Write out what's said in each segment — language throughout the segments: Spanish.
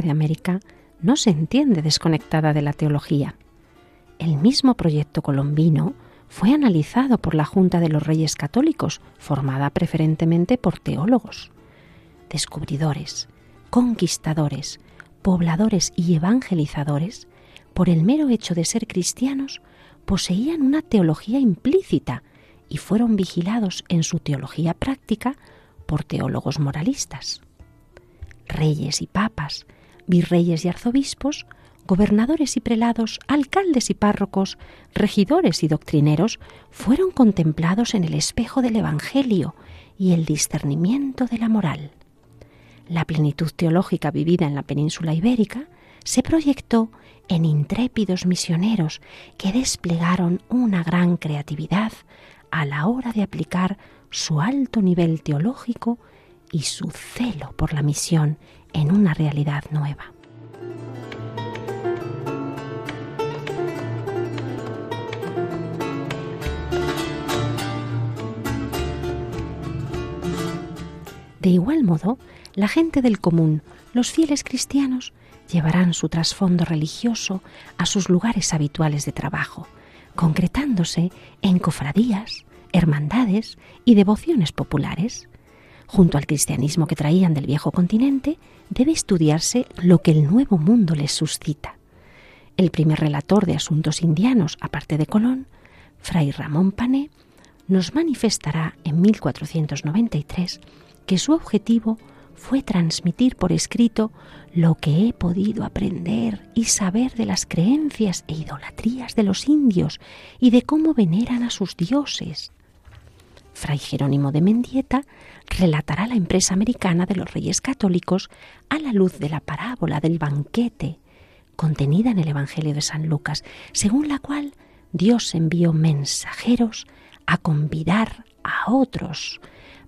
De América no se entiende desconectada de la teología. El mismo proyecto colombino fue analizado por la Junta de los Reyes Católicos, formada preferentemente por teólogos. Descubridores, conquistadores, pobladores y evangelizadores, por el mero hecho de ser cristianos, poseían una teología implícita y fueron vigilados en su teología práctica por teólogos moralistas reyes y papas, virreyes y arzobispos, gobernadores y prelados, alcaldes y párrocos, regidores y doctrineros, fueron contemplados en el espejo del Evangelio y el discernimiento de la moral. La plenitud teológica vivida en la península ibérica se proyectó en intrépidos misioneros que desplegaron una gran creatividad a la hora de aplicar su alto nivel teológico y su celo por la misión en una realidad nueva. De igual modo, la gente del común, los fieles cristianos, llevarán su trasfondo religioso a sus lugares habituales de trabajo, concretándose en cofradías, hermandades y devociones populares. Junto al cristianismo que traían del viejo continente, debe estudiarse lo que el nuevo mundo les suscita. El primer relator de asuntos indianos, aparte de Colón, Fray Ramón Pané, nos manifestará en 1493 que su objetivo fue transmitir por escrito lo que he podido aprender y saber de las creencias e idolatrías de los indios y de cómo veneran a sus dioses. Fray Jerónimo de Mendieta relatará la empresa americana de los reyes católicos a la luz de la parábola del banquete contenida en el Evangelio de San Lucas, según la cual Dios envió mensajeros a convidar a otros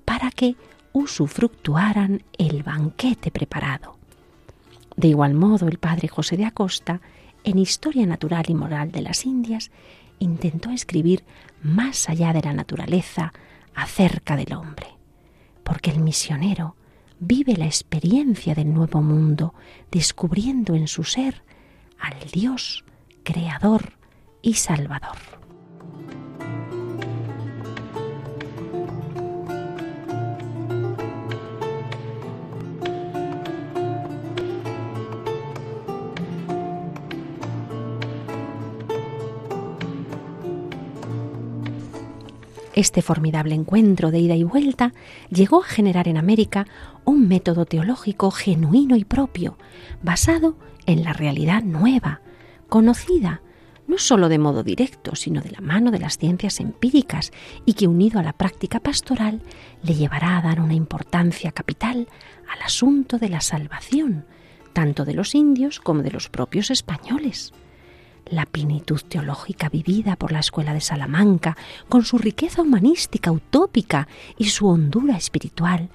para que usufructuaran el banquete preparado. De igual modo, el padre José de Acosta, en Historia Natural y Moral de las Indias, intentó escribir más allá de la naturaleza, acerca del hombre, porque el misionero vive la experiencia del nuevo mundo, descubriendo en su ser al Dios creador y salvador. Este formidable encuentro de ida y vuelta llegó a generar en América un método teológico genuino y propio, basado en la realidad nueva, conocida no sólo de modo directo, sino de la mano de las ciencias empíricas, y que unido a la práctica pastoral le llevará a dar una importancia capital al asunto de la salvación, tanto de los indios como de los propios españoles la plenitud teológica vivida por la Escuela de Salamanca, con su riqueza humanística utópica y su hondura espiritual,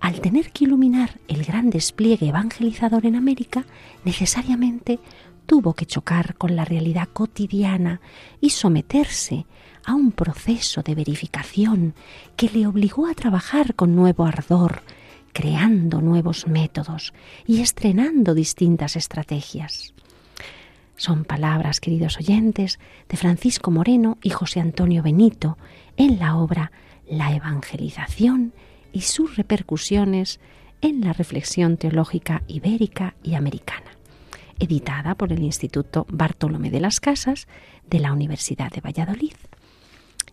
al tener que iluminar el gran despliegue evangelizador en América, necesariamente tuvo que chocar con la realidad cotidiana y someterse a un proceso de verificación que le obligó a trabajar con nuevo ardor, creando nuevos métodos y estrenando distintas estrategias. Son palabras, queridos oyentes, de Francisco Moreno y José Antonio Benito en la obra La Evangelización y sus repercusiones en la reflexión teológica ibérica y americana, editada por el Instituto Bartolomé de las Casas de la Universidad de Valladolid.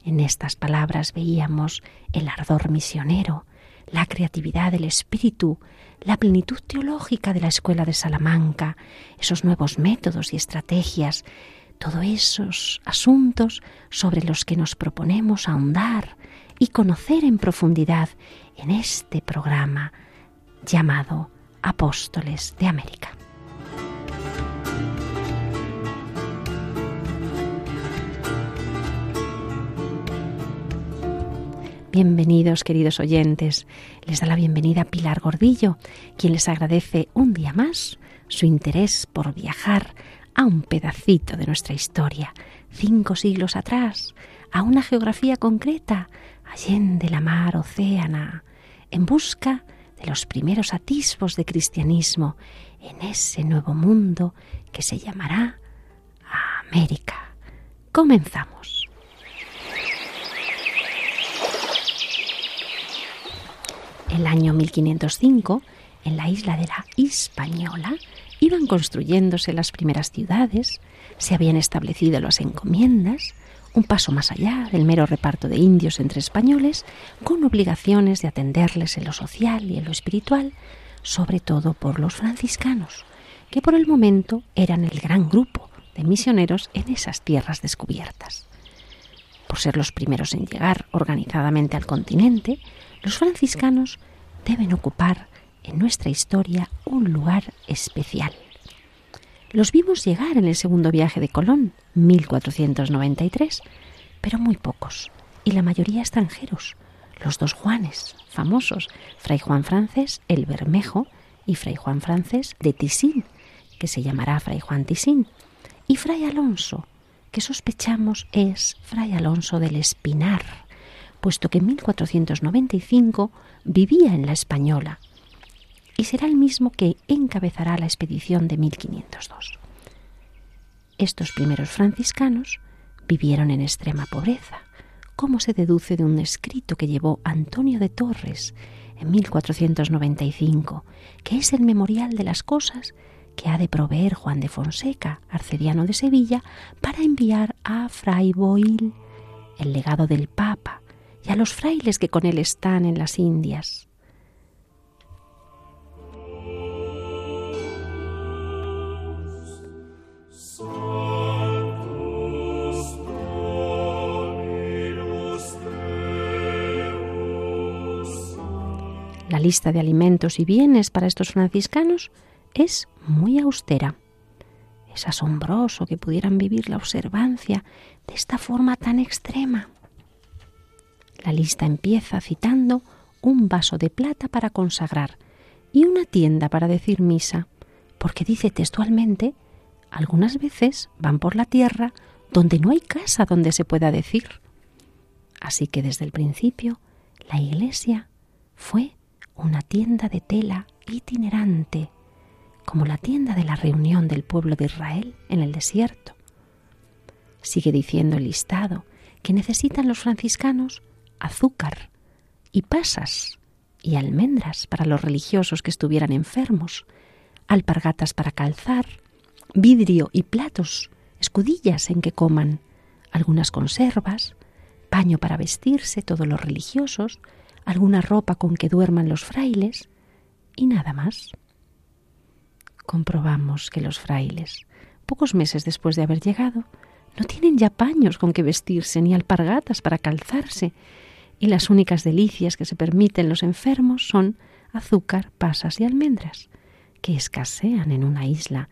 En estas palabras veíamos el ardor misionero, la creatividad del espíritu, la plenitud teológica de la Escuela de Salamanca, esos nuevos métodos y estrategias, todos esos asuntos sobre los que nos proponemos ahondar y conocer en profundidad en este programa llamado Apóstoles de América. Bienvenidos, queridos oyentes. Les da la bienvenida Pilar Gordillo, quien les agradece un día más su interés por viajar a un pedacito de nuestra historia, cinco siglos atrás, a una geografía concreta, allende la mar océana, en busca de los primeros atisbos de cristianismo en ese nuevo mundo que se llamará América. Comenzamos. El año 1505, en la isla de la Hispaniola, iban construyéndose las primeras ciudades, se habían establecido las encomiendas, un paso más allá del mero reparto de indios entre españoles, con obligaciones de atenderles en lo social y en lo espiritual, sobre todo por los franciscanos, que por el momento eran el gran grupo de misioneros en esas tierras descubiertas. Por ser los primeros en llegar organizadamente al continente, los franciscanos deben ocupar en nuestra historia un lugar especial. Los vimos llegar en el segundo viaje de Colón, 1493, pero muy pocos, y la mayoría extranjeros. Los dos Juanes, famosos, Fray Juan Francés el Bermejo y Fray Juan Francés de Tisín, que se llamará Fray Juan Tisín, y Fray Alonso, que sospechamos es Fray Alonso del Espinar, puesto que en 1495 vivía en la Española y será el mismo que encabezará la expedición de 1502. Estos primeros franciscanos vivieron en extrema pobreza, como se deduce de un escrito que llevó Antonio de Torres en 1495, que es el memorial de las cosas que ha de proveer Juan de Fonseca, arcediano de Sevilla, para enviar a Fray Boil, el legado del Papa, y a los frailes que con él están en las Indias. La lista de alimentos y bienes para estos franciscanos es muy austera. Es asombroso que pudieran vivir la observancia de esta forma tan extrema. La lista empieza citando un vaso de plata para consagrar y una tienda para decir misa, porque dice textualmente, algunas veces van por la tierra donde no hay casa donde se pueda decir. Así que desde el principio la iglesia fue una tienda de tela itinerante, como la tienda de la reunión del pueblo de Israel en el desierto. Sigue diciendo el listado que necesitan los franciscanos azúcar y pasas y almendras para los religiosos que estuvieran enfermos, alpargatas para calzar, vidrio y platos, escudillas en que coman, algunas conservas, paño para vestirse todos los religiosos, alguna ropa con que duerman los frailes y nada más. Comprobamos que los frailes, pocos meses después de haber llegado, no tienen ya paños con que vestirse ni alpargatas para calzarse, y las únicas delicias que se permiten los enfermos son azúcar, pasas y almendras, que escasean en una isla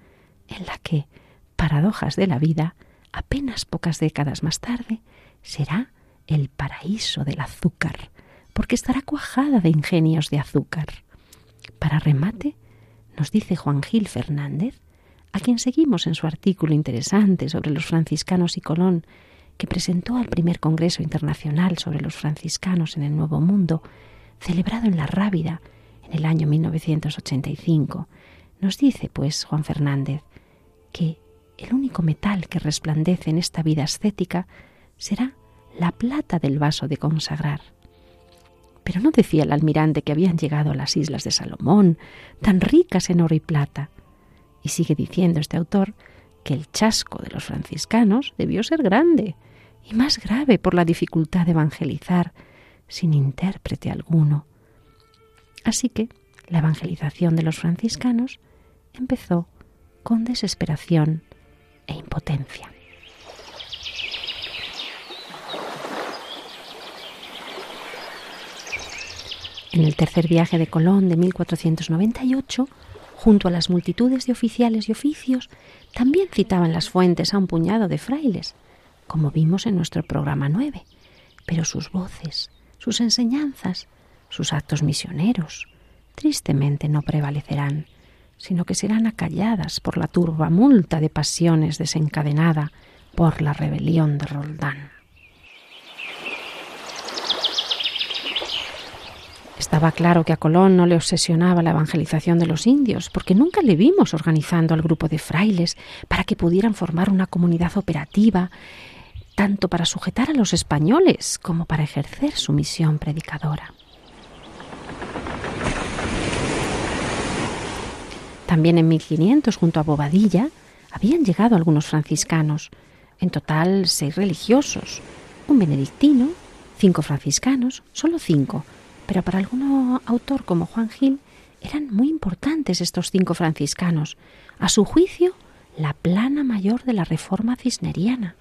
en la que, paradojas de la vida, apenas pocas décadas más tarde, será el paraíso del azúcar, porque estará cuajada de ingenios de azúcar. Para remate, nos dice Juan Gil Fernández, a quien seguimos en su artículo interesante sobre los franciscanos y Colón, que presentó al primer Congreso Internacional sobre los franciscanos en el Nuevo Mundo, celebrado en La Rábida en el año 1985. Nos dice, pues, Juan Fernández, que el único metal que resplandece en esta vida ascética será la plata del vaso de consagrar. Pero no decía el almirante que habían llegado a las islas de Salomón, tan ricas en oro y plata. Y sigue diciendo este autor que el chasco de los franciscanos debió ser grande y más grave por la dificultad de evangelizar sin intérprete alguno. Así que la evangelización de los franciscanos empezó con desesperación e impotencia. En el tercer viaje de Colón de 1498, junto a las multitudes de oficiales y oficios, también citaban las fuentes a un puñado de frailes, como vimos en nuestro programa 9, pero sus voces, sus enseñanzas, sus actos misioneros, tristemente no prevalecerán, sino que serán acalladas por la turba multa de pasiones desencadenada por la rebelión de Roldán. Estaba claro que a Colón no le obsesionaba la evangelización de los indios, porque nunca le vimos organizando al grupo de frailes para que pudieran formar una comunidad operativa, tanto para sujetar a los españoles como para ejercer su misión predicadora. También en 1500, junto a Bobadilla, habían llegado algunos franciscanos, en total seis religiosos, un benedictino, cinco franciscanos, solo cinco, pero para algún autor como Juan Gil eran muy importantes estos cinco franciscanos. A su juicio, la plana mayor de la reforma cisneriana.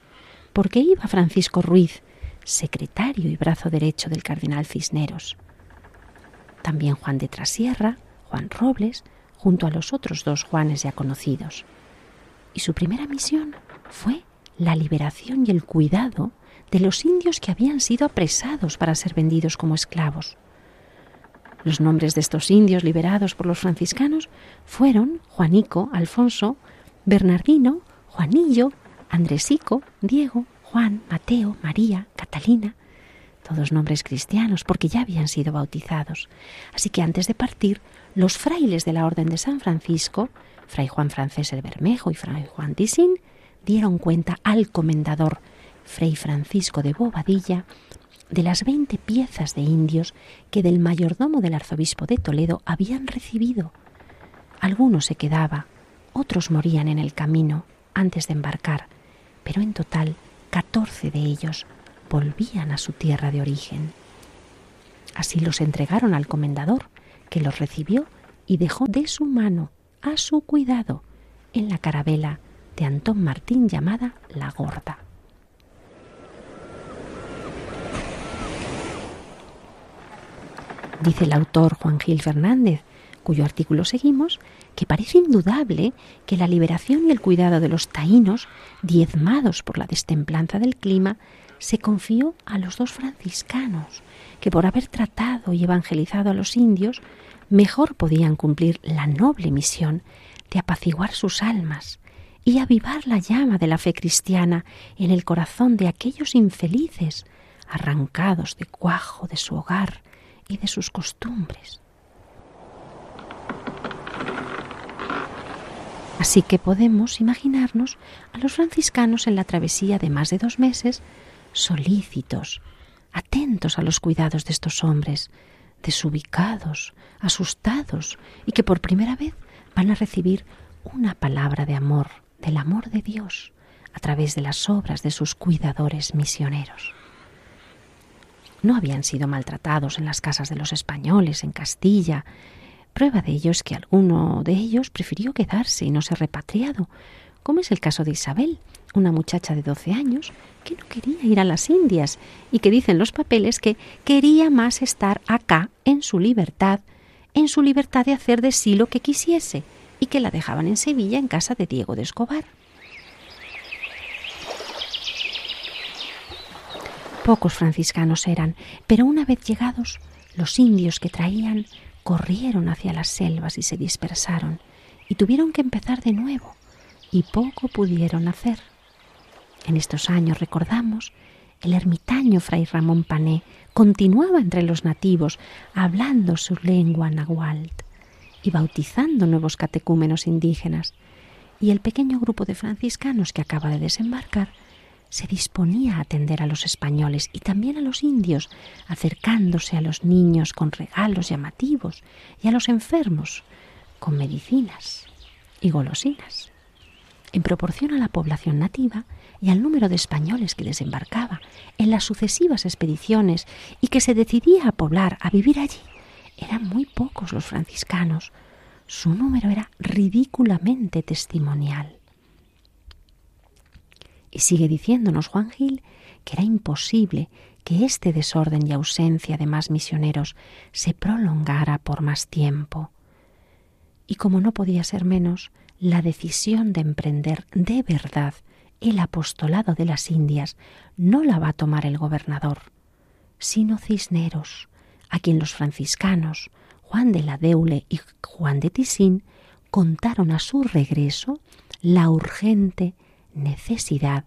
Porque iba Francisco Ruiz, secretario y brazo derecho del cardenal Cisneros. También Juan de Trasierra, Juan Robles, junto a los otros dos Juanes ya conocidos. Y su primera misión fue la liberación y el cuidado de los indios que habían sido apresados para ser vendidos como esclavos. Los nombres de estos indios liberados por los franciscanos fueron Juanico, Alfonso, Bernardino, Juanillo, Andresico, Diego, Juan, Mateo, María, Catalina, todos nombres cristianos porque ya habían sido bautizados. Así que antes de partir, los frailes de la Orden de San Francisco, Fray Juan Francés el Bermejo y Fray Juan Tisín, dieron cuenta al comendador Fray Francisco de Bobadilla de las veinte piezas de indios que del mayordomo del arzobispo de Toledo habían recibido. Algunos se quedaba, otros morían en el camino antes de embarcar, pero en total catorce de ellos volvían a su tierra de origen. Así los entregaron al comendador, que los recibió y dejó de su mano, a su cuidado, en la carabela de Antón Martín llamada La Gorda. Dice el autor Juan Gil Fernández, cuyo artículo seguimos, que parece indudable que la liberación y el cuidado de los taínos, diezmados por la destemplanza del clima, se confió a los dos franciscanos, que por haber tratado y evangelizado a los indios, mejor podían cumplir la noble misión de apaciguar sus almas y avivar la llama de la fe cristiana en el corazón de aquellos infelices, arrancados de cuajo de su hogar y de sus costumbres. Así que podemos imaginarnos a los franciscanos en la travesía de más de dos meses, solícitos, atentos a los cuidados de estos hombres, desubicados, asustados, y que por primera vez van a recibir una palabra de amor, del amor de Dios, a través de las obras de sus cuidadores misioneros no habían sido maltratados en las casas de los españoles, en Castilla. Prueba de ello es que alguno de ellos prefirió quedarse y no ser repatriado, como es el caso de Isabel, una muchacha de 12 años que no quería ir a las Indias y que dicen los papeles que quería más estar acá en su libertad, en su libertad de hacer de sí lo que quisiese, y que la dejaban en Sevilla en casa de Diego de Escobar. Pocos franciscanos eran, pero una vez llegados, los indios que traían corrieron hacia las selvas y se dispersaron, y tuvieron que empezar de nuevo, y poco pudieron hacer. En estos años, recordamos, el ermitaño fray Ramón Pané continuaba entre los nativos, hablando su lengua nahuatl y bautizando nuevos catecúmenos indígenas, y el pequeño grupo de franciscanos que acaba de desembarcar se disponía a atender a los españoles y también a los indios, acercándose a los niños con regalos llamativos y a los enfermos con medicinas y golosinas. En proporción a la población nativa y al número de españoles que desembarcaba en las sucesivas expediciones y que se decidía a poblar, a vivir allí, eran muy pocos los franciscanos. Su número era ridículamente testimonial. Y sigue diciéndonos Juan Gil que era imposible que este desorden y ausencia de más misioneros se prolongara por más tiempo. Y como no podía ser menos, la decisión de emprender de verdad el apostolado de las Indias no la va a tomar el gobernador, sino Cisneros, a quien los franciscanos, Juan de la Deule y Juan de Tisín, contaron a su regreso la urgente necesidad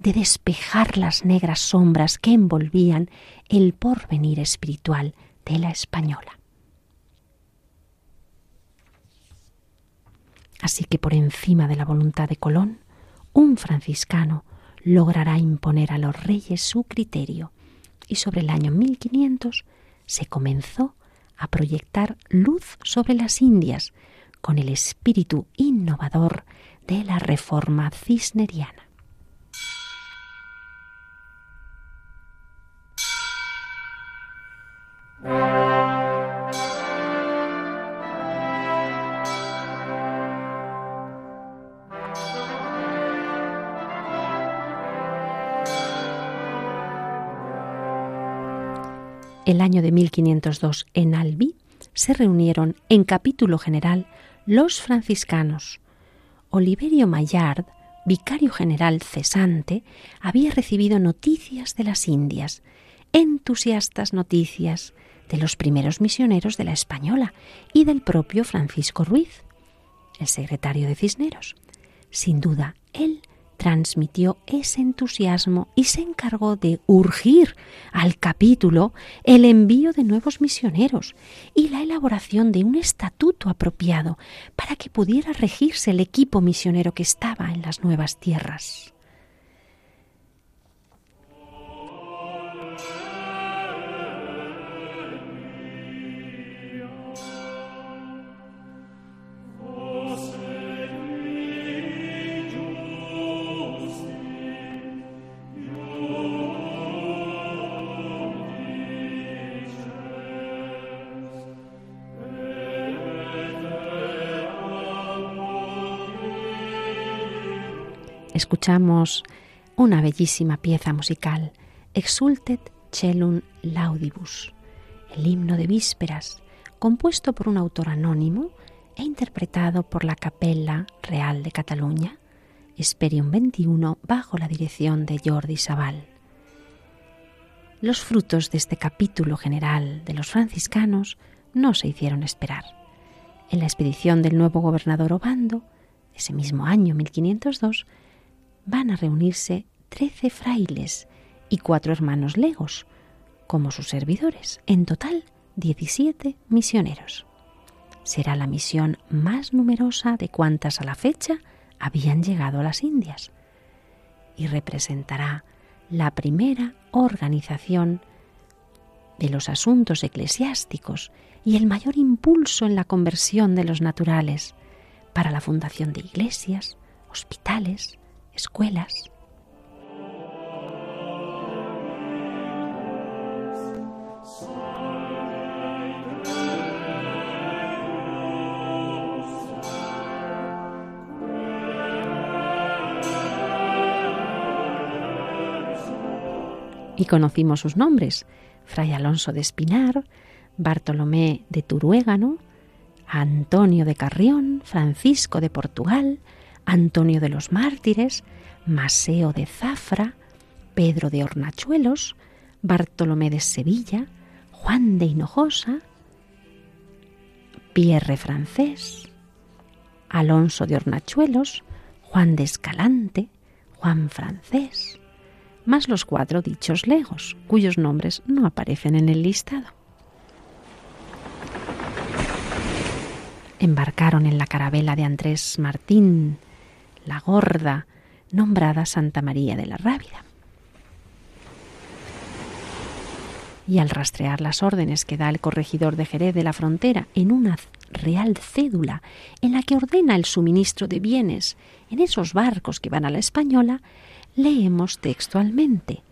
de despejar las negras sombras que envolvían el porvenir espiritual de la española. Así que por encima de la voluntad de Colón, un franciscano logrará imponer a los reyes su criterio y sobre el año 1500 se comenzó a proyectar luz sobre las Indias con el espíritu innovador de la reforma cisneriana. el año de 1502 en Albi, se reunieron en capítulo general los franciscanos. Oliverio Maillard, vicario general cesante, había recibido noticias de las Indias, entusiastas noticias de los primeros misioneros de la Española y del propio Francisco Ruiz, el secretario de Cisneros. Sin duda, él transmitió ese entusiasmo y se encargó de urgir al capítulo el envío de nuevos misioneros y la elaboración de un estatuto apropiado para que pudiera regirse el equipo misionero que estaba en las nuevas tierras. Escuchamos una bellísima pieza musical, Exultet Celum Laudibus, el himno de vísperas, compuesto por un autor anónimo e interpretado por la Capella Real de Cataluña, Esperium 21, bajo la dirección de Jordi Sabal. Los frutos de este capítulo general de los franciscanos no se hicieron esperar. En la expedición del nuevo gobernador Obando, ese mismo año 1502, van a reunirse trece frailes y cuatro hermanos legos como sus servidores, en total 17 misioneros. Será la misión más numerosa de cuantas a la fecha habían llegado a las Indias y representará la primera organización de los asuntos eclesiásticos y el mayor impulso en la conversión de los naturales para la fundación de iglesias, hospitales, escuelas. Y conocimos sus nombres, Fray Alonso de Espinar, Bartolomé de Turuégano, Antonio de Carrión, Francisco de Portugal, Antonio de los Mártires, Maseo de Zafra, Pedro de Hornachuelos, Bartolomé de Sevilla, Juan de Hinojosa, Pierre Francés, Alonso de Hornachuelos, Juan de Escalante, Juan Francés, más los cuatro dichos legos, cuyos nombres no aparecen en el listado. Embarcaron en la carabela de Andrés Martín, la gorda, nombrada Santa María de la Rábida. Y al rastrear las órdenes que da el corregidor de Jerez de la Frontera en una real cédula en la que ordena el suministro de bienes en esos barcos que van a la española, leemos textualmente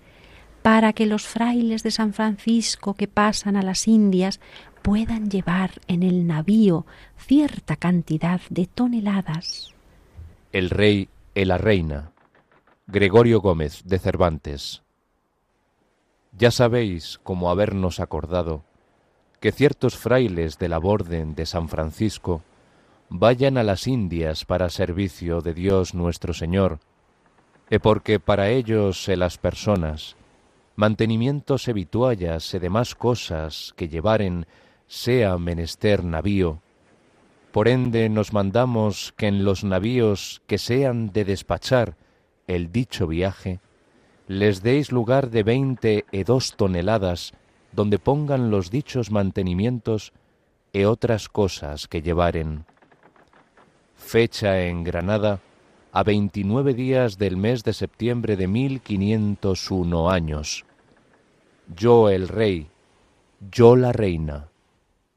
para que los frailes de San Francisco que pasan a las Indias puedan llevar en el navío cierta cantidad de toneladas el rey y la reina. Gregorio Gómez de Cervantes. Ya sabéis, como habernos acordado, que ciertos frailes de la Orden de San Francisco vayan a las Indias para servicio de Dios nuestro Señor, e porque para ellos se las personas, mantenimientos e vituallas e demás cosas que llevaren sea menester navío, por ende nos mandamos que en los navíos que sean de despachar el dicho viaje, les deis lugar de veinte e dos toneladas donde pongan los dichos mantenimientos e otras cosas que llevaren. Fecha en Granada a veintinueve días del mes de septiembre de mil quinientos uno años. Yo el rey, yo la reina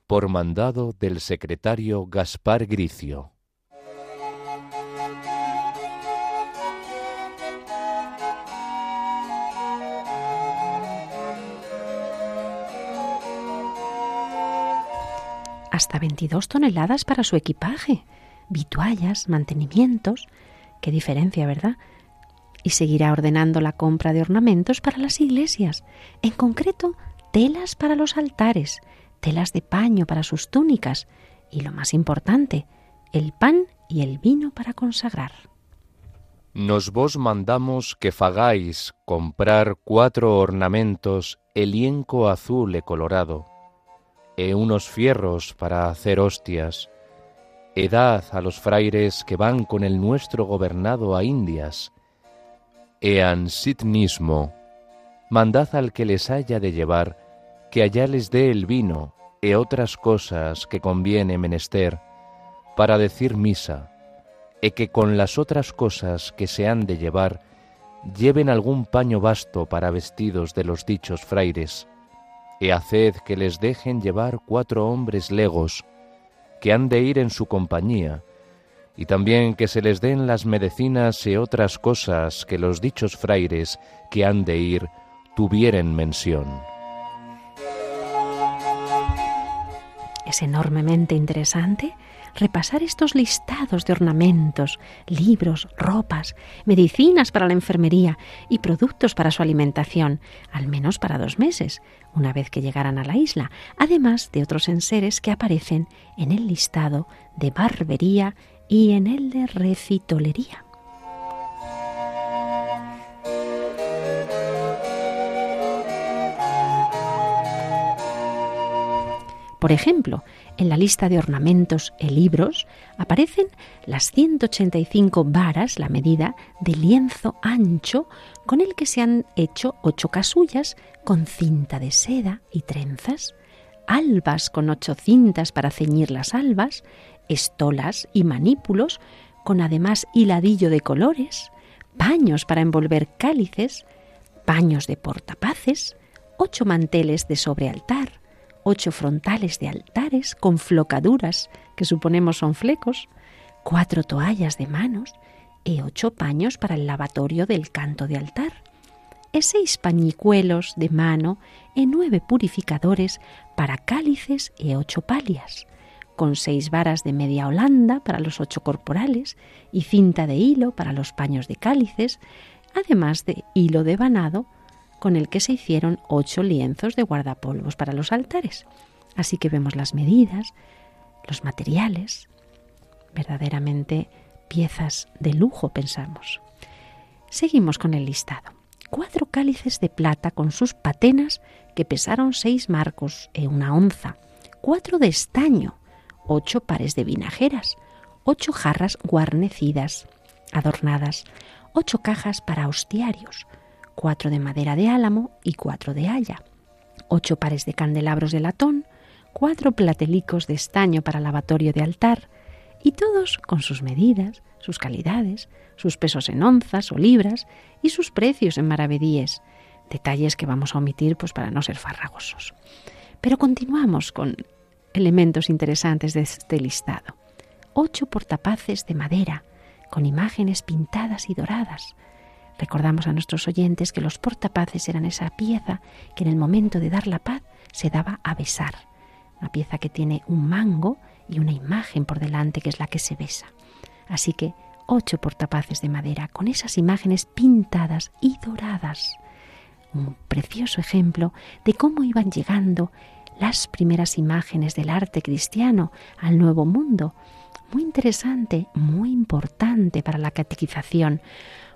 por mandado del secretario Gaspar Gricio. Hasta 22 toneladas para su equipaje, vituallas, mantenimientos. Qué diferencia, ¿verdad? Y seguirá ordenando la compra de ornamentos para las iglesias, en concreto telas para los altares, telas de paño para sus túnicas y, lo más importante, el pan y el vino para consagrar. Nos vos mandamos que fagáis comprar cuatro ornamentos lienco azul e colorado, e unos fierros para hacer hostias, edad a los fraires que van con el nuestro gobernado a Indias, e ansitnismo, mandad al que les haya de llevar que allá les dé el vino e otras cosas que conviene menester para decir misa, e que con las otras cosas que se han de llevar lleven algún paño vasto para vestidos de los dichos fraires, e haced que les dejen llevar cuatro hombres legos, que han de ir en su compañía, y también que se les den las medicinas e otras cosas que los dichos fraires que han de ir tuvieren mención. Es enormemente interesante repasar estos listados de ornamentos, libros, ropas, medicinas para la enfermería y productos para su alimentación, al menos para dos meses, una vez que llegaran a la isla, además de otros enseres que aparecen en el listado de barbería y en el de recitolería. Por ejemplo, en la lista de ornamentos e libros aparecen las 185 varas, la medida de lienzo ancho, con el que se han hecho ocho casullas con cinta de seda y trenzas, albas con ocho cintas para ceñir las albas, estolas y manípulos, con además hiladillo de colores, paños para envolver cálices, paños de portapaces, ocho manteles de sobrealtar, ocho frontales de altares con flocaduras, que suponemos son flecos, cuatro toallas de manos y ocho paños para el lavatorio del canto de altar, e seis pañicuelos de mano y nueve purificadores para cálices y ocho palias, con seis varas de media holanda para los ocho corporales y cinta de hilo para los paños de cálices, además de hilo de banado con el que se hicieron ocho lienzos de guardapolvos para los altares. Así que vemos las medidas, los materiales, verdaderamente piezas de lujo, pensamos. Seguimos con el listado. Cuatro cálices de plata con sus patenas que pesaron seis marcos e una onza. Cuatro de estaño, ocho pares de vinajeras, ocho jarras guarnecidas, adornadas, ocho cajas para hostiarios, cuatro de madera de álamo y cuatro de haya, ocho pares de candelabros de latón, cuatro platelicos de estaño para lavatorio de altar, y todos con sus medidas, sus calidades, sus pesos en onzas o libras y sus precios en maravedíes, detalles que vamos a omitir pues para no ser farragosos. Pero continuamos con elementos interesantes de este listado. Ocho portapaces de madera, con imágenes pintadas y doradas, Recordamos a nuestros oyentes que los portapaces eran esa pieza que en el momento de dar la paz se daba a besar. Una pieza que tiene un mango y una imagen por delante que es la que se besa. Así que ocho portapaces de madera con esas imágenes pintadas y doradas. un precioso ejemplo de cómo iban llegando las primeras imágenes del arte cristiano al Nuevo Mundo. Muy interesante, muy importante para la catequización,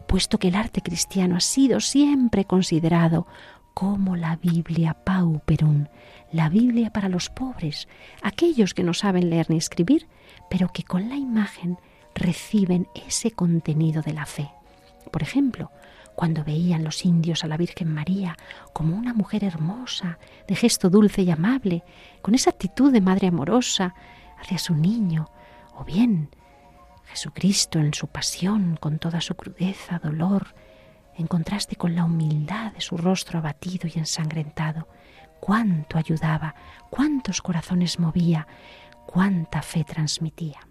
puesto que el arte cristiano ha sido siempre considerado como la Biblia pauperum, la Biblia para los pobres, aquellos que no saben leer ni escribir, pero que con la imagen reciben ese contenido de la fe. Por ejemplo, cuando veían los indios a la Virgen María como una mujer hermosa, de gesto dulce y amable, con esa actitud de madre amorosa hacia su niño, o bien Jesucristo en su pasión, con toda su crudeza, dolor, en contraste con la humildad de su rostro abatido y ensangrentado, cuánto ayudaba, cuántos corazones movía, cuánta fe transmitía.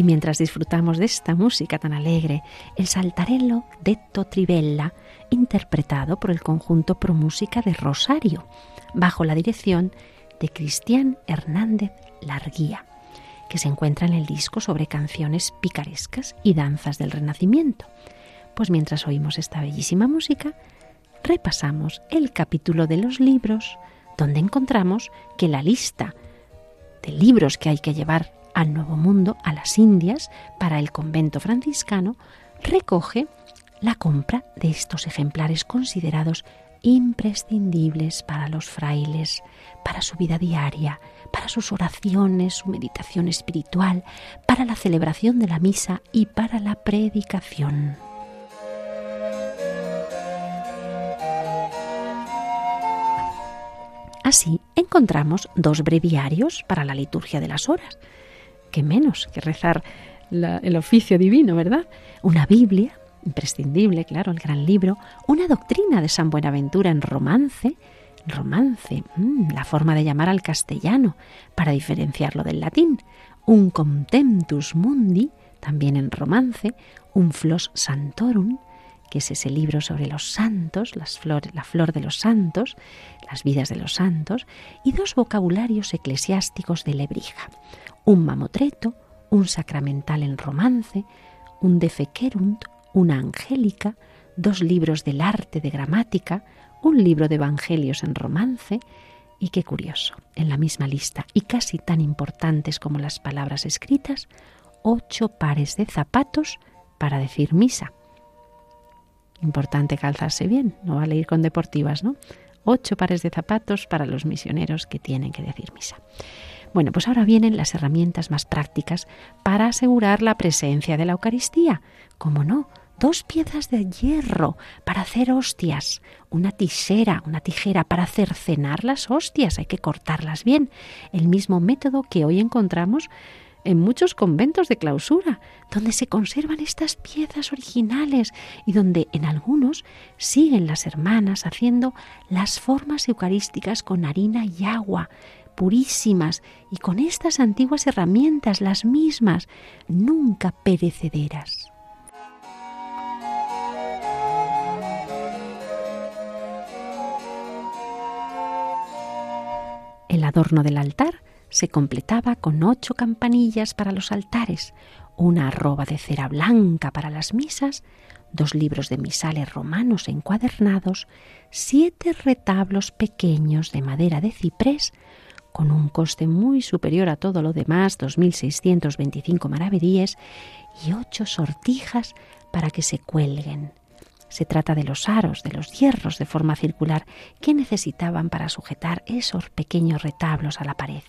Y mientras disfrutamos de esta música tan alegre, el saltarello detto Trivella, interpretado por el conjunto Pro Música de Rosario, bajo la dirección de Cristian Hernández Larguía, que se encuentra en el disco sobre canciones picarescas y danzas del Renacimiento. Pues mientras oímos esta bellísima música, repasamos el capítulo de los libros, donde encontramos que la lista de libros que hay que llevar al Nuevo Mundo, a las Indias, para el convento franciscano, recoge la compra de estos ejemplares considerados imprescindibles para los frailes, para su vida diaria, para sus oraciones, su meditación espiritual, para la celebración de la misa y para la predicación. Así encontramos dos breviarios para la liturgia de las horas, que menos que rezar el oficio divino, ¿verdad? Una Biblia, imprescindible, claro, el gran libro, una doctrina de San Buenaventura en romance, romance, mm, la forma de llamar al castellano, para diferenciarlo del latín, un Contemptus Mundi, también en romance, un Flos Santorum, que es ese libro sobre los santos, las la flor de los santos, las vidas de los santos, y dos vocabularios eclesiásticos de Lebrija, un mamotreto, un sacramental en romance, un defequerunt, una angélica, dos libros del arte de gramática, un libro de evangelios en romance, y qué curioso, en la misma lista, y casi tan importantes como las palabras escritas, ocho pares de zapatos para decir misa. Importante calzarse bien, no vale ir con deportivas, ¿no? Ocho pares de zapatos para los misioneros que tienen que decir misa. Bueno, pues ahora vienen las herramientas más prácticas para asegurar la presencia de la Eucaristía. ¿Cómo no? Dos piezas de hierro para hacer hostias, una tijera, una tijera para cercenar las hostias, hay que cortarlas bien. El mismo método que hoy encontramos en muchos conventos de clausura, donde se conservan estas piezas originales y donde en algunos siguen las hermanas haciendo las formas eucarísticas con harina y agua, purísimas y con estas antiguas herramientas, las mismas, nunca perecederas. El adorno del altar se completaba con ocho campanillas para los altares, una arroba de cera blanca para las misas, dos libros de misales romanos encuadernados, siete retablos pequeños de madera de ciprés con un coste muy superior a todo lo demás, 2.625 maravedíes, y ocho sortijas para que se cuelguen. Se trata de los aros, de los hierros de forma circular que necesitaban para sujetar esos pequeños retablos a la pared.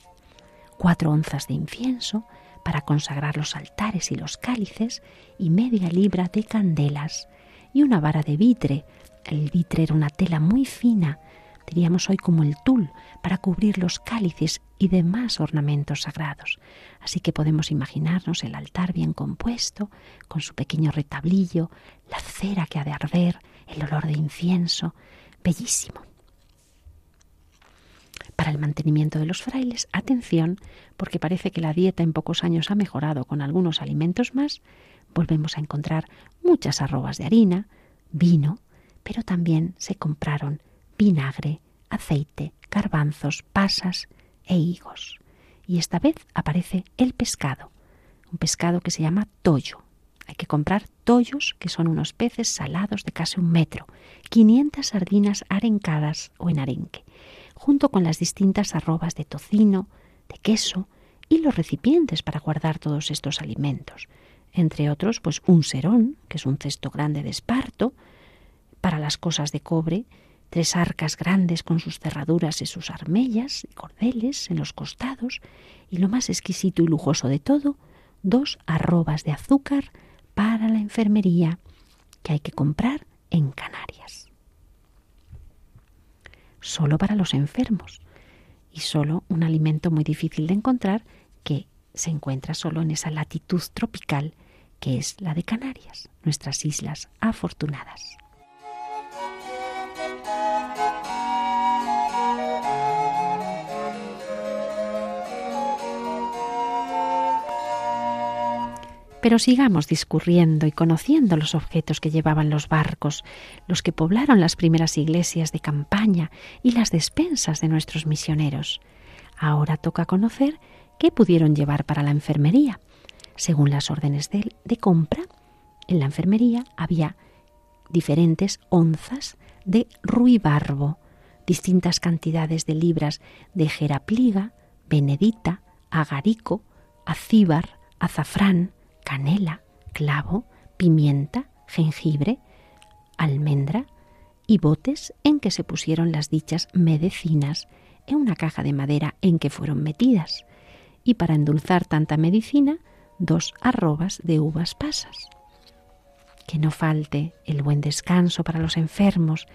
Cuatro onzas de incienso para consagrar los altares y los cálices y media libra de candelas y una vara de vitre. El vitre era una tela muy fina diríamos hoy como el tul, para cubrir los cálices y demás ornamentos sagrados. Así que podemos imaginarnos el altar bien compuesto, con su pequeño retablillo, la cera que ha de arder, el olor de incienso, bellísimo. Para el mantenimiento de los frailes, atención, porque parece que la dieta en pocos años ha mejorado con algunos alimentos más, volvemos a encontrar muchas arrobas de harina, vino, pero también se compraron vinagre, aceite, garbanzos, pasas e higos. Y esta vez aparece el pescado, un pescado que se llama toyo. Hay que comprar tollos, que son unos peces salados de casi un metro, 500 sardinas arencadas o en arenque, junto con las distintas arrobas de tocino, de queso y los recipientes para guardar todos estos alimentos. Entre otros, pues un serón, que es un cesto grande de esparto, para las cosas de cobre, tres arcas grandes con sus cerraduras y sus armellas y cordeles en los costados, y lo más exquisito y lujoso de todo, dos arrobas de azúcar para la enfermería que hay que comprar en Canarias. Solo para los enfermos y solo un alimento muy difícil de encontrar que se encuentra solo en esa latitud tropical que es la de Canarias, nuestras islas afortunadas. Pero sigamos discurriendo y conociendo los objetos que llevaban los barcos, los que poblaron las primeras iglesias de campaña y las despensas de nuestros misioneros. Ahora toca conocer qué pudieron llevar para la enfermería. Según las órdenes de, compra, en la enfermería había diferentes onzas de ruibarbo, distintas cantidades de libras de jerapliga, benedita, agarico, acíbar, azafrán, canela, clavo, pimienta, jengibre, almendra y botes en que se pusieron las dichas medicinas en una caja de madera en que fueron metidas, y para endulzar tanta medicina, dos arrobas de uvas pasas. Que no falte el buen descanso para los enfermos,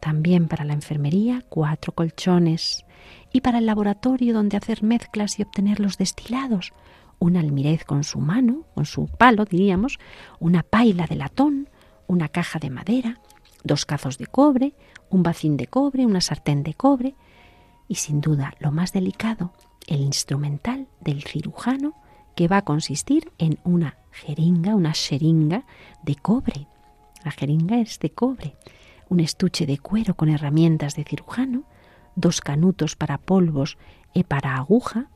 también para la enfermería cuatro colchones, y para el laboratorio donde hacer mezclas y obtener los destilados, un almirez con su mano, con su palo, diríamos, una paila de latón, una caja de madera, dos cazos de cobre, un bacín de cobre, una sartén de cobre y sin duda lo más delicado, el instrumental del cirujano que va a consistir en una jeringa, una sheringa de cobre. La jeringa es de cobre, un estuche de cuero con herramientas de cirujano, dos canutos para polvos y para aguja,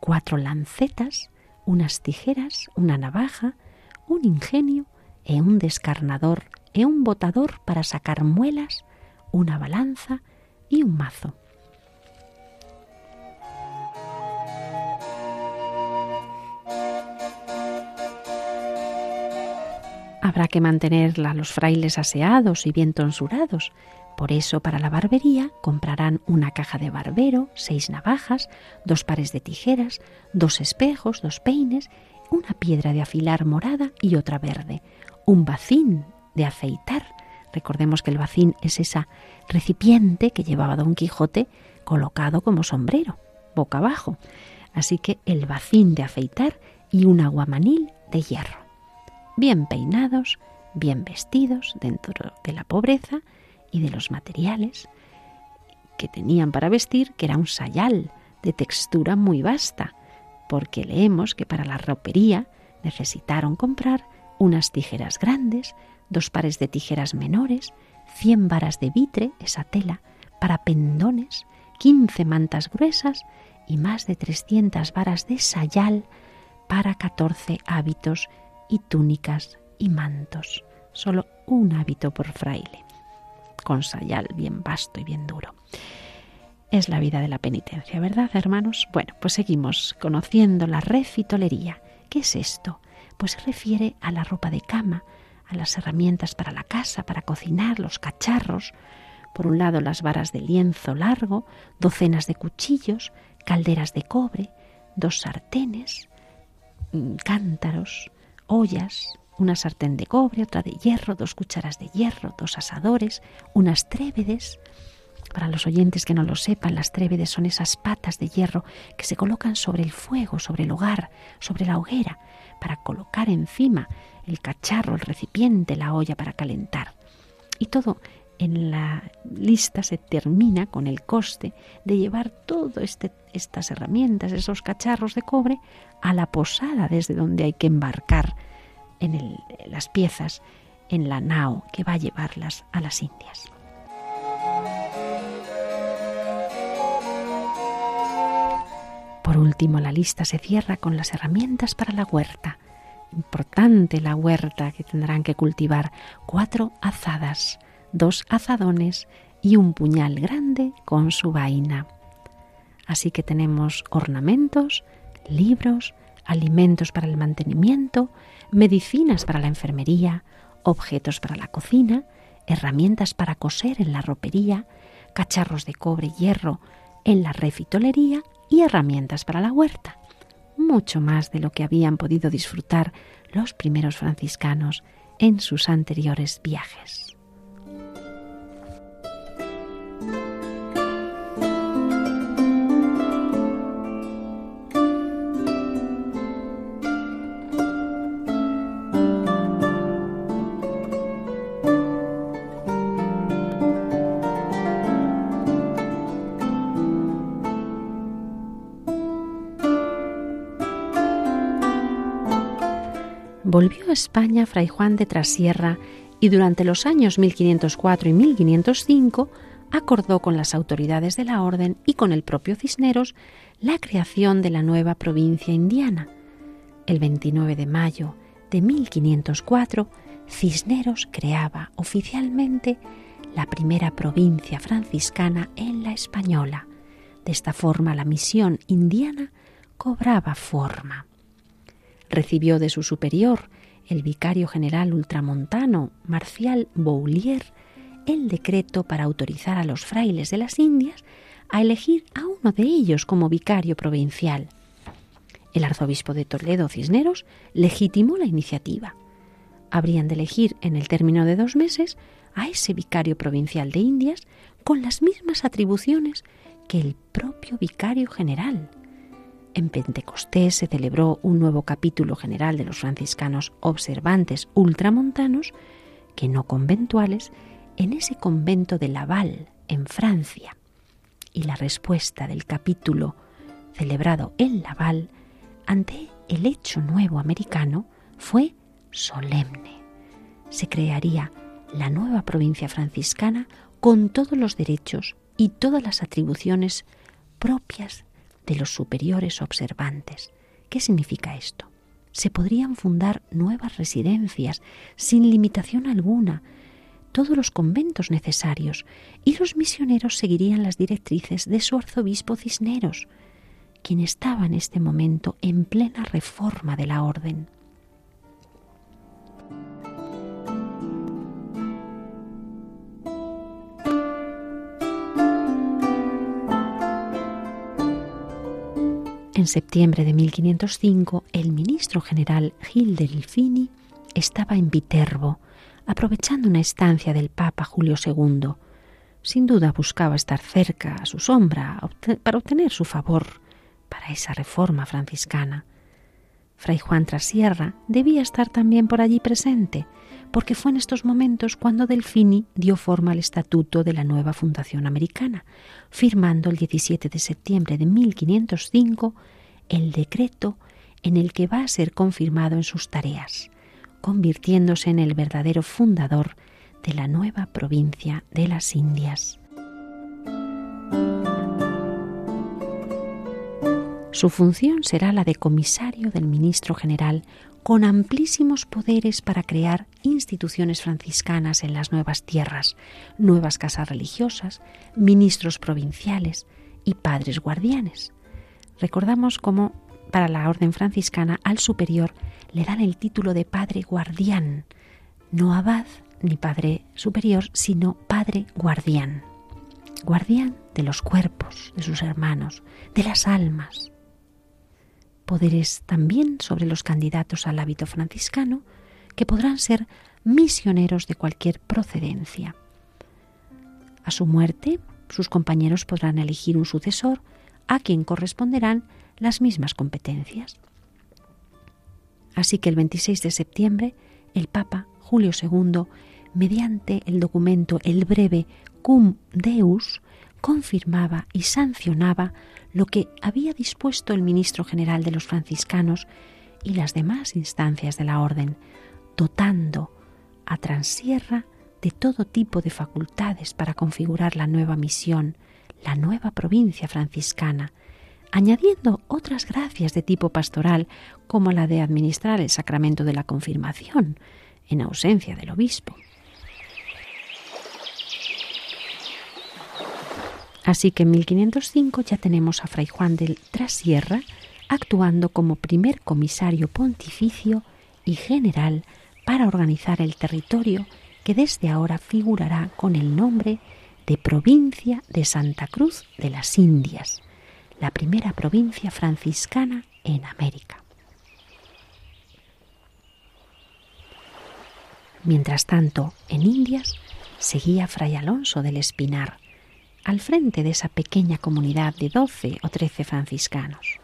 cuatro lancetas, unas tijeras, una navaja, un ingenio e un descarnador e un botador para sacar muelas, una balanza y un mazo. Habrá que mantenerla los frailes aseados y bien tonsurados, por eso, para la barbería comprarán una caja de barbero, seis navajas, dos pares de tijeras, dos espejos, dos peines, una piedra de afilar morada y otra verde, un bacín de aceitar. Recordemos que el bacín es esa recipiente que llevaba Don Quijote colocado como sombrero, boca abajo. Así que el bacín de afeitar y un aguamanil de hierro. Bien peinados, bien vestidos dentro de la pobreza, y de los materiales que tenían para vestir, que era un sayal de textura muy vasta, porque leemos que para la ropería necesitaron comprar unas tijeras grandes, dos pares de tijeras menores, cien varas de vitre, esa tela, para pendones, quince mantas gruesas y más de trescientas varas de sayal para catorce hábitos y túnicas y mantos. Solo un hábito por fraile con sayal bien vasto y bien duro. Es la vida de la penitencia, ¿verdad, hermanos? Bueno, pues seguimos conociendo la refitolería. ¿Qué es esto? Pues se refiere a la ropa de cama, a las herramientas para la casa, para cocinar, los cacharros. Por un lado, las varas de lienzo largo, docenas de cuchillos, calderas de cobre, dos sartenes, mm, cántaros, ollas, una sartén de cobre, otra de hierro, dos cucharas de hierro, dos asadores, unas trébedes. Para los oyentes que no lo sepan, las trébedes son esas patas de hierro que se colocan sobre el fuego, sobre el hogar, sobre la hoguera, para colocar encima el cacharro, el recipiente, la olla para calentar. Y todo en la lista se termina con el coste de llevar todas este, estas herramientas, esos cacharros de cobre, a la posada desde donde hay que embarcar en el, eh, las piezas en la nao que va a llevarlas a las Indias. Por último, la lista se cierra con las herramientas para la huerta. Importante la huerta que tendrán que cultivar cuatro azadas, dos azadones y un puñal grande con su vaina. Así que tenemos ornamentos, libros, alimentos para el mantenimiento medicinas para la enfermería, objetos para la cocina, herramientas para coser en la ropería, cacharros de cobre y hierro en la refitolería y herramientas para la huerta. Mucho más de lo que habían podido disfrutar los primeros franciscanos en sus anteriores viajes. España Fray Juan de Trasierra y durante los años 1504 y 1505 acordó con las autoridades de la orden y con el propio Cisneros la creación de la nueva provincia indiana. El 29 de mayo de 1504, Cisneros creaba oficialmente la primera provincia franciscana en la española. De esta forma la misión indiana cobraba forma recibió de su superior, el vicario general ultramontano Marcial Boulier, el decreto para autorizar a los frailes de las Indias a elegir a uno de ellos como vicario provincial. El arzobispo de Toledo Cisneros legitimó la iniciativa. Habrían de elegir en el término de dos meses a ese vicario provincial de Indias con las mismas atribuciones que el propio vicario general, en Pentecostés se celebró un nuevo capítulo general de los franciscanos observantes ultramontanos, que no conventuales, en ese convento de Laval, en Francia. Y la respuesta del capítulo celebrado en Laval ante el hecho nuevo americano fue solemne. Se crearía la nueva provincia franciscana con todos los derechos y todas las atribuciones propias de los superiores observantes. ¿Qué significa esto? Se podrían fundar nuevas residencias sin limitación alguna, todos los conventos necesarios, y los misioneros seguirían las directrices de su arzobispo Cisneros, quien estaba en este momento en plena reforma de la orden. En septiembre de 1505, el ministro general Gil Delfini estaba en Viterbo, aprovechando una estancia del Papa Julio II. Sin duda buscaba estar cerca a su sombra para obtener su favor para esa reforma franciscana. Fray Juan Trasierra debía estar también por allí presente, porque fue en estos momentos cuando Delfini dio forma al estatuto de la nueva Fundación Americana, firmando el 17 de septiembre de 1505 el decreto en el que va a ser confirmado en sus tareas, convirtiéndose en el verdadero fundador de la nueva provincia de las Indias. Su función será la de comisario del ministro general con amplísimos poderes para crear instituciones franciscanas en las nuevas tierras, nuevas casas religiosas, ministros provinciales y padres guardianes. Recordamos cómo para la orden franciscana al superior le dan el título de padre guardián, no abad ni padre superior, sino padre guardián. Guardián de los cuerpos de sus hermanos, de las almas, poderes también sobre los candidatos al hábito franciscano, que podrán ser misioneros de cualquier procedencia. A su muerte, sus compañeros podrán elegir un sucesor a quien corresponderán las mismas competencias. Así que el 26 de septiembre, el Papa Julio II, mediante el documento el breve Cum Deus, confirmaba y sancionaba lo que había dispuesto el ministro general de los franciscanos y las demás instancias de la orden, dotando a Transierra de todo tipo de facultades para configurar la nueva misión, la nueva provincia franciscana, añadiendo otras gracias de tipo pastoral como la de administrar el sacramento de la confirmación en ausencia del obispo. Así que en 1505 ya tenemos a Fray Juan del Trasierra actuando como primer comisario pontificio y general para organizar el territorio que desde ahora figurará con el nombre de Provincia de Santa Cruz de las Indias, la primera provincia franciscana en América. Mientras tanto, en Indias seguía Fray Alonso del Espinar, al frente de esa pequeña comunidad de doce o trece franciscanos.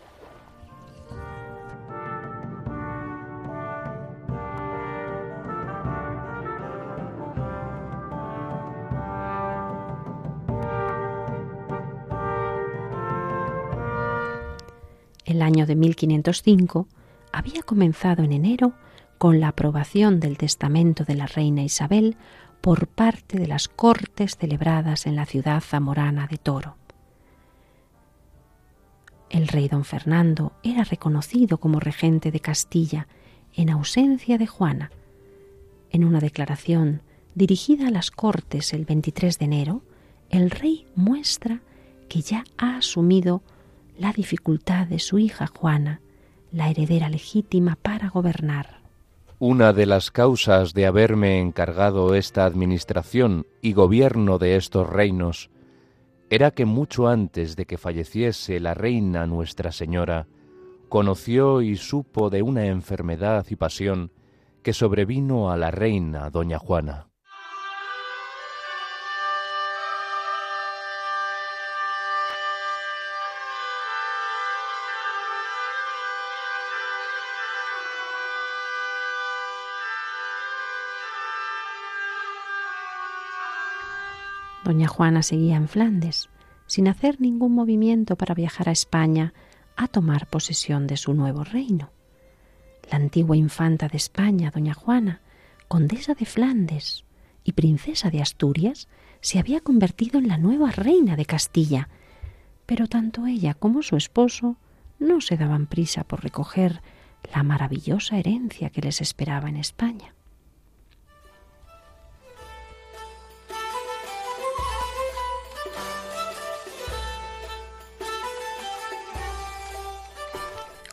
El año de 1505 había comenzado en enero con la aprobación del testamento de la reina Isabel por parte de las cortes celebradas en la ciudad zamorana de Toro. El rey don Fernando era reconocido como regente de Castilla en ausencia de Juana. En una declaración dirigida a las cortes el 23 de enero, el rey muestra que ya ha asumido la dificultad de su hija Juana, la heredera legítima para gobernar. Una de las causas de haberme encargado esta administración y gobierno de estos reinos era que mucho antes de que falleciese la reina Nuestra Señora, conoció y supo de una enfermedad y pasión que sobrevino a la reina doña Juana. Doña Juana seguía en Flandes, sin hacer ningún movimiento para viajar a España a tomar posesión de su nuevo reino. La antigua infanta de España, Doña Juana, condesa de Flandes y princesa de Asturias, se había convertido en la nueva reina de Castilla, pero tanto ella como su esposo no se daban prisa por recoger la maravillosa herencia que les esperaba en España.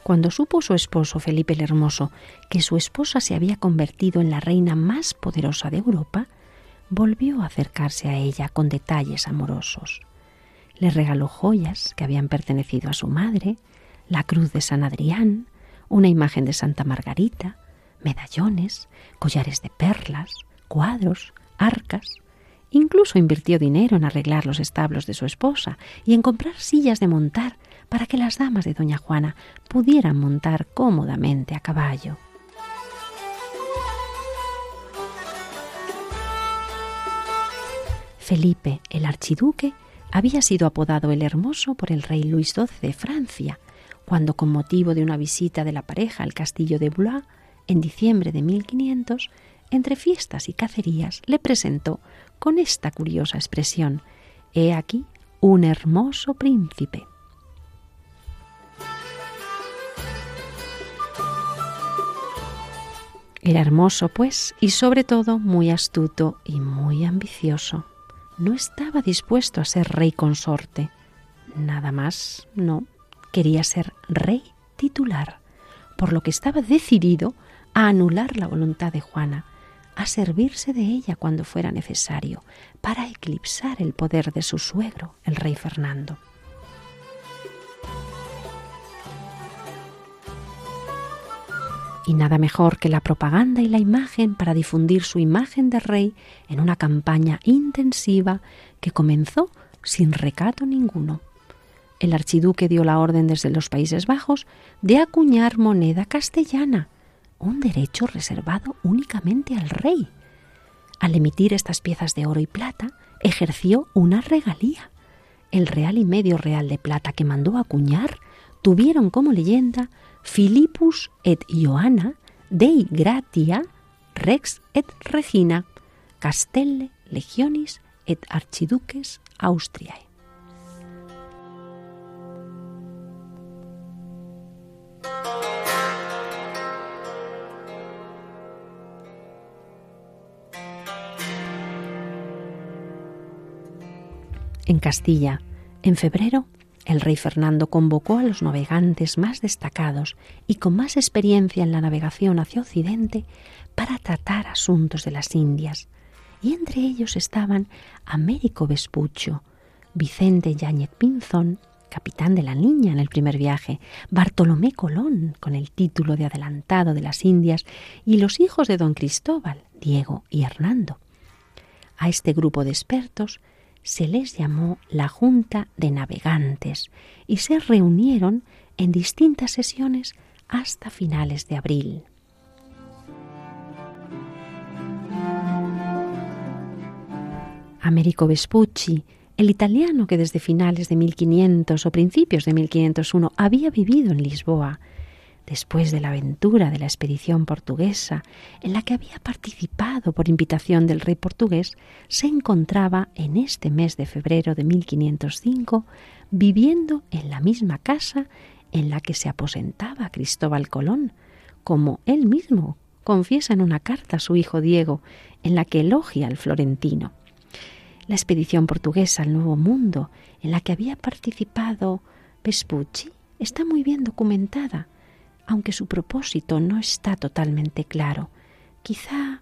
Cuando supo su esposo Felipe el Hermoso que su esposa se había convertido en la reina más poderosa de Europa, volvió a acercarse a ella con detalles amorosos. Le regaló joyas que habían pertenecido a su madre, la cruz de San Adrián, una imagen de Santa Margarita, medallones, collares de perlas, cuadros, arcas. Incluso invirtió dinero en arreglar los establos de su esposa y en comprar sillas de montar para que las damas de Doña Juana pudieran montar cómodamente a caballo. Felipe, el archiduque, había sido apodado el Hermoso por el rey Luis XII de Francia, cuando con motivo de una visita de la pareja al castillo de Blois en diciembre de 1500, entre fiestas y cacerías, le presentó con esta curiosa expresión, He aquí un hermoso príncipe. Era hermoso, pues, y sobre todo muy astuto y muy ambicioso. No estaba dispuesto a ser rey consorte. Nada más, no. Quería ser rey titular, por lo que estaba decidido a anular la voluntad de Juana, a servirse de ella cuando fuera necesario, para eclipsar el poder de su suegro, el rey Fernando. Y nada mejor que la propaganda y la imagen para difundir su imagen de rey en una campaña intensiva que comenzó sin recato ninguno. El archiduque dio la orden desde los Países Bajos de acuñar moneda castellana, un derecho reservado únicamente al rey. Al emitir estas piezas de oro y plata, ejerció una regalía. El real y medio real de plata que mandó acuñar tuvieron como leyenda Philippus et Johanna Dei gratia rex et regina Castelle legionis et archiduques Austriae. En Castilla, en febrero, el rey Fernando convocó a los navegantes más destacados y con más experiencia en la navegación hacia Occidente para tratar asuntos de las Indias, y entre ellos estaban Américo Vespucho, Vicente Yáñez Pinzón, capitán de la Niña en el primer viaje, Bartolomé Colón, con el título de adelantado de las Indias, y los hijos de don Cristóbal, Diego y Hernando. A este grupo de expertos se les llamó la Junta de Navegantes y se reunieron en distintas sesiones hasta finales de abril. Américo Vespucci, el italiano que desde finales de 1500 o principios de 1501 había vivido en Lisboa, después de la aventura de la expedición portuguesa, en la que había participado por invitación del rey portugués, se encontraba en este mes de febrero de 1505 viviendo en la misma casa en la que se aposentaba Cristóbal Colón, como él mismo confiesa en una carta a su hijo Diego, en la que elogia al florentino. La expedición portuguesa al Nuevo Mundo, en la que había participado Vespucci, está muy bien documentada, aunque su propósito no está totalmente claro. Quizá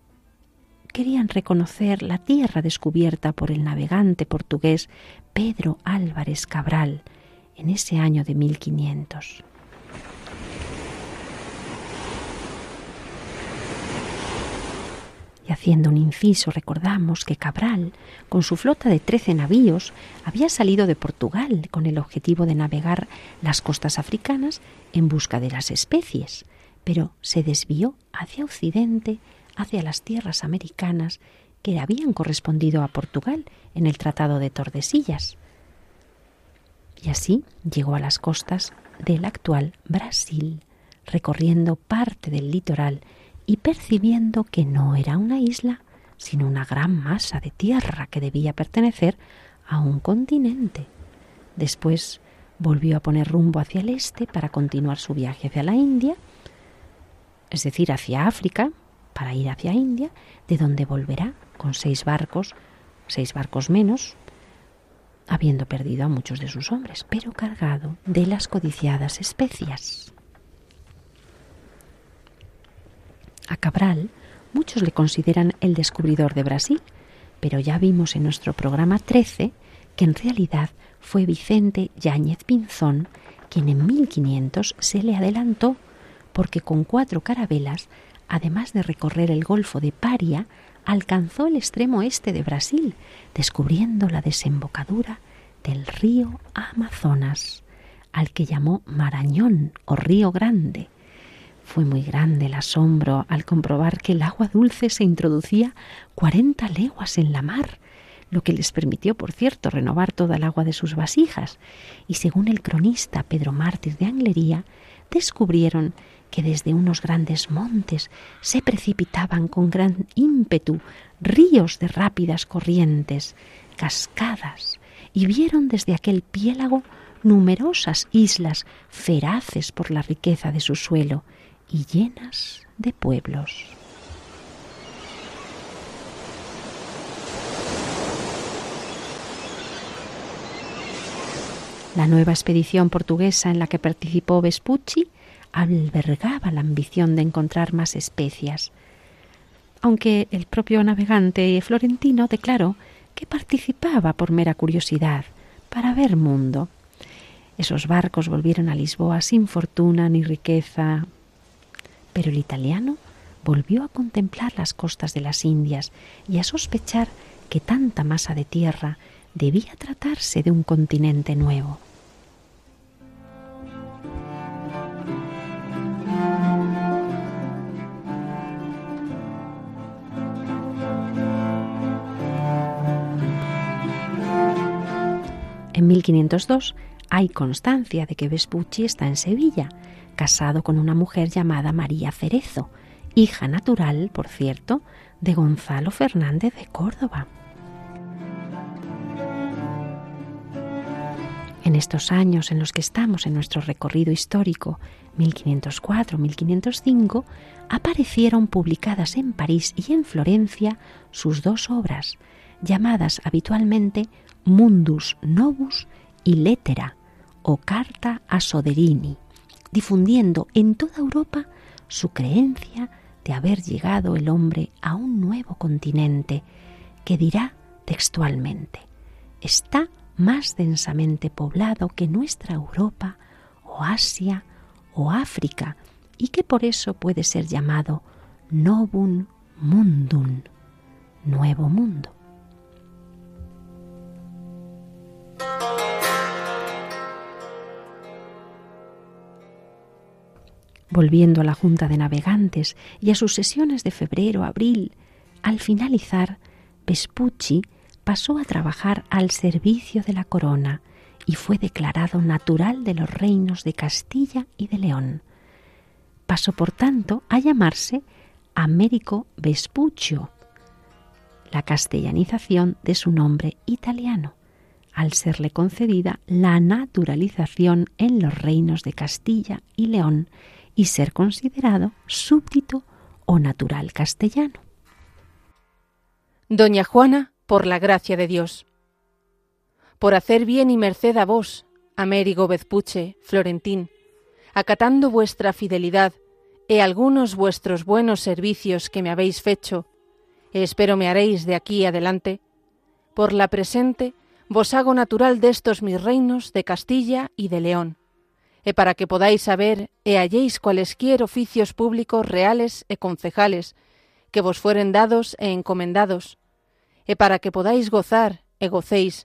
querían reconocer la tierra descubierta por el navegante portugués Pedro Álvarez Cabral en ese año de 1500. Y haciendo un inciso, recordamos que Cabral, con su flota de trece navíos, había salido de Portugal con el objetivo de navegar las costas africanas en busca de las especies, pero se desvió hacia Occidente, hacia las tierras americanas que habían correspondido a Portugal en el Tratado de Tordesillas. Y así llegó a las costas del actual Brasil, recorriendo parte del litoral y percibiendo que no era una isla, sino una gran masa de tierra que debía pertenecer a un continente. Después volvió a poner rumbo hacia el este para continuar su viaje hacia la India, es decir, hacia África, para ir hacia India, de donde volverá con seis barcos, seis barcos menos, habiendo perdido a muchos de sus hombres, pero cargado de las codiciadas especias. A Cabral muchos le consideran el descubridor de Brasil, pero ya vimos en nuestro programa 13 que en realidad fue Vicente Yáñez Pinzón quien en 1500 se le adelantó porque con cuatro carabelas, además de recorrer el Golfo de Paria, alcanzó el extremo este de Brasil, descubriendo la desembocadura del río Amazonas, al que llamó Marañón o Río Grande, fue muy grande el asombro al comprobar que el agua dulce se introducía cuarenta leguas en la mar, lo que les permitió, por cierto, renovar toda el agua de sus vasijas, y según el cronista Pedro Mártir de Anglería, descubrieron que desde unos grandes montes se precipitaban con gran ímpetu ríos de rápidas corrientes, cascadas, y vieron desde aquel piélago numerosas islas feraces por la riqueza de su suelo, y llenas de pueblos. La nueva expedición portuguesa en la que participó Vespucci albergaba la ambición de encontrar más especias, aunque el propio navegante florentino declaró que participaba por mera curiosidad, para ver mundo. Esos barcos volvieron a Lisboa sin fortuna ni riqueza, pero el italiano volvió a contemplar las costas de las Indias y a sospechar que tanta masa de tierra debía tratarse de un continente nuevo. En 1502 hay constancia de que Vespucci está en Sevilla, casado con una mujer llamada María Cerezo, hija natural, por cierto, de Gonzalo Fernández de Córdoba. En estos años en los que estamos en nuestro recorrido histórico, 1504-1505, aparecieron publicadas en París y en Florencia sus dos obras, llamadas habitualmente Mundus Novus y Lettera o Carta a Soderini, difundiendo en toda Europa su creencia de haber llegado el hombre a un nuevo continente que dirá textualmente, está más densamente poblado que nuestra Europa o Asia o África y que por eso puede ser llamado Novum Mundum, nuevo mundo. Volviendo a la Junta de Navegantes y a sus sesiones de febrero-abril, al finalizar, Vespucci pasó a trabajar al servicio de la corona y fue declarado natural de los reinos de Castilla y de León. Pasó, por tanto, a llamarse Américo Vespuccio, la castellanización de su nombre italiano, al serle concedida la naturalización en los reinos de Castilla y León y ser considerado súbdito o natural castellano. Doña Juana por la gracia de Dios. Por hacer bien y merced a vos, Américo Bezpuche, Florentín, acatando vuestra fidelidad e algunos vuestros buenos servicios que me habéis fecho, e espero me haréis de aquí adelante, por la presente vos hago natural de estos mis reinos de Castilla y de León, e para que podáis saber e halléis cualesquier oficios públicos reales e concejales que vos fueren dados e encomendados, e para que podáis gozar e gocéis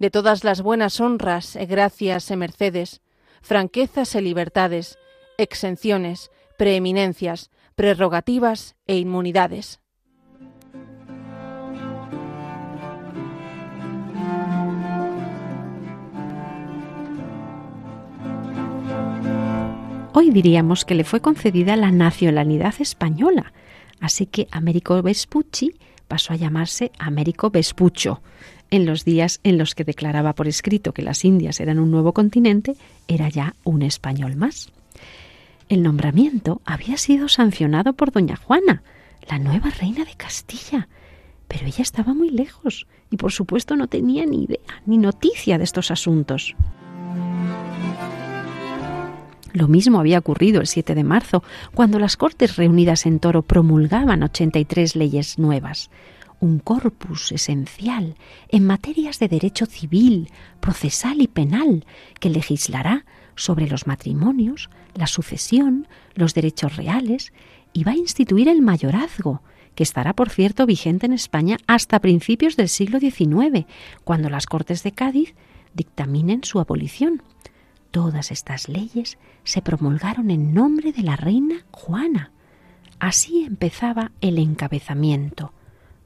de todas las buenas honras e gracias e mercedes, franquezas e libertades, exenciones, preeminencias, prerrogativas e inmunidades. Hoy diríamos que le fue concedida la nacionalidad española, así que Américo Vespucci pasó a llamarse Américo Vespucho. En los días en los que declaraba por escrito que las Indias eran un nuevo continente, era ya un español más. El nombramiento había sido sancionado por doña Juana, la nueva reina de Castilla, pero ella estaba muy lejos y por supuesto no tenía ni idea ni noticia de estos asuntos. Lo mismo había ocurrido el 7 de marzo, cuando las Cortes reunidas en Toro promulgaban 83 leyes nuevas, un corpus esencial en materias de derecho civil, procesal y penal que legislará sobre los matrimonios, la sucesión, los derechos reales y va a instituir el mayorazgo, que estará, por cierto, vigente en España hasta principios del siglo XIX, cuando las Cortes de Cádiz dictaminen su abolición. Todas estas leyes se promulgaron en nombre de la reina Juana. Así empezaba el encabezamiento.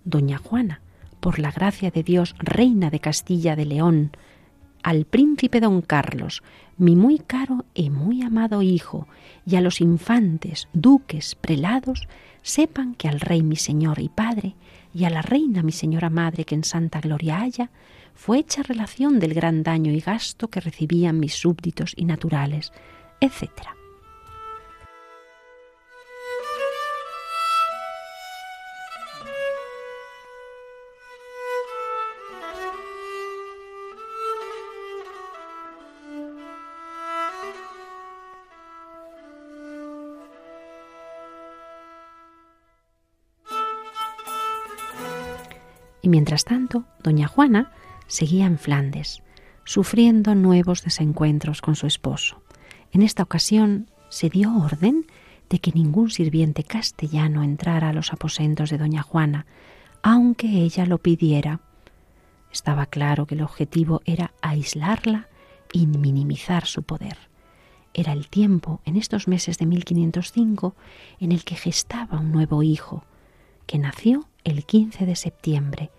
Doña Juana, por la gracia de Dios, reina de Castilla de León, al príncipe don Carlos, mi muy caro y muy amado hijo, y a los infantes, duques, prelados, sepan que al rey mi señor y padre, y a la reina mi señora madre que en santa gloria haya, fue hecha relación del gran daño y gasto que recibían mis súbditos y naturales, etc. mientras tanto, doña Juana seguía en Flandes, sufriendo nuevos desencuentros con su esposo. En esta ocasión se dio orden de que ningún sirviente castellano entrara a los aposentos de doña Juana, aunque ella lo pidiera. Estaba claro que el objetivo era aislarla y minimizar su poder. Era el tiempo, en estos meses de 1505, en el que gestaba un nuevo hijo, que nació el 15 de septiembre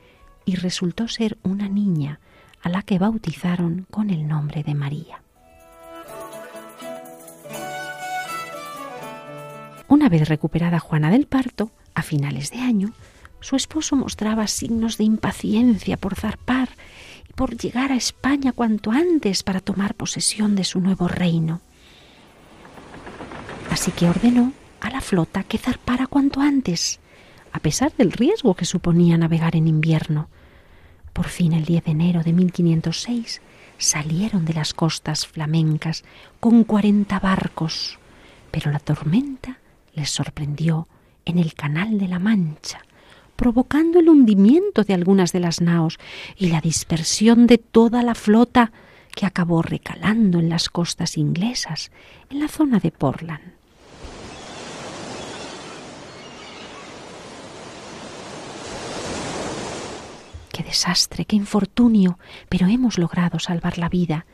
y resultó ser una niña a la que bautizaron con el nombre de María. Una vez recuperada Juana del parto, a finales de año, su esposo mostraba signos de impaciencia por zarpar y por llegar a España cuanto antes para tomar posesión de su nuevo reino. Así que ordenó a la flota que zarpara cuanto antes, a pesar del riesgo que suponía navegar en invierno. Por fin el 10 de enero de 1506 salieron de las costas flamencas con cuarenta barcos, pero la tormenta les sorprendió en el Canal de la Mancha, provocando el hundimiento de algunas de las naos y la dispersión de toda la flota que acabó recalando en las costas inglesas, en la zona de Portland. Desastre, qué infortunio, pero hemos logrado salvar la vida.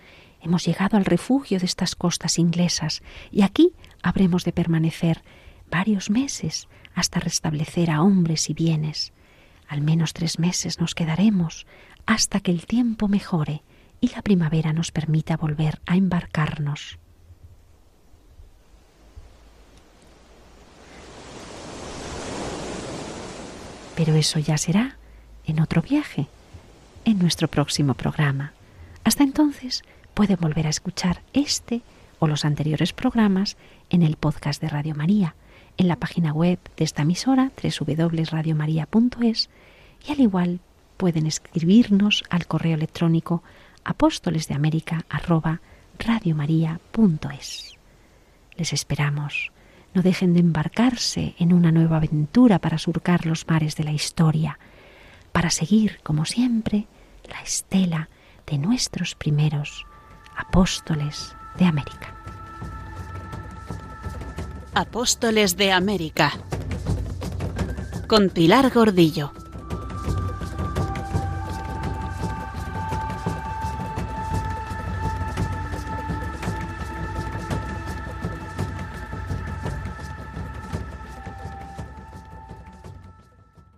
Hemos llegado al refugio de estas costas inglesas y aquí habremos de permanecer varios meses hasta restablecer a hombres y bienes. Al menos tres meses nos quedaremos hasta que el tiempo mejore y la primavera nos permita volver a embarcarnos. Pero eso ya será en otro viaje, en nuestro próximo programa. Hasta entonces puede volver a escuchar este o los anteriores programas en el podcast de Radio María, en la página web de esta emisora www.radiomaria.es y al igual pueden escribirnos al correo electrónico apóstoles de América Les esperamos. No dejen de embarcarse en una nueva aventura para surcar los mares de la historia, para seguir, como siempre, la estela de nuestros primeros apóstoles de América. Apóstoles de América con Pilar Gordillo.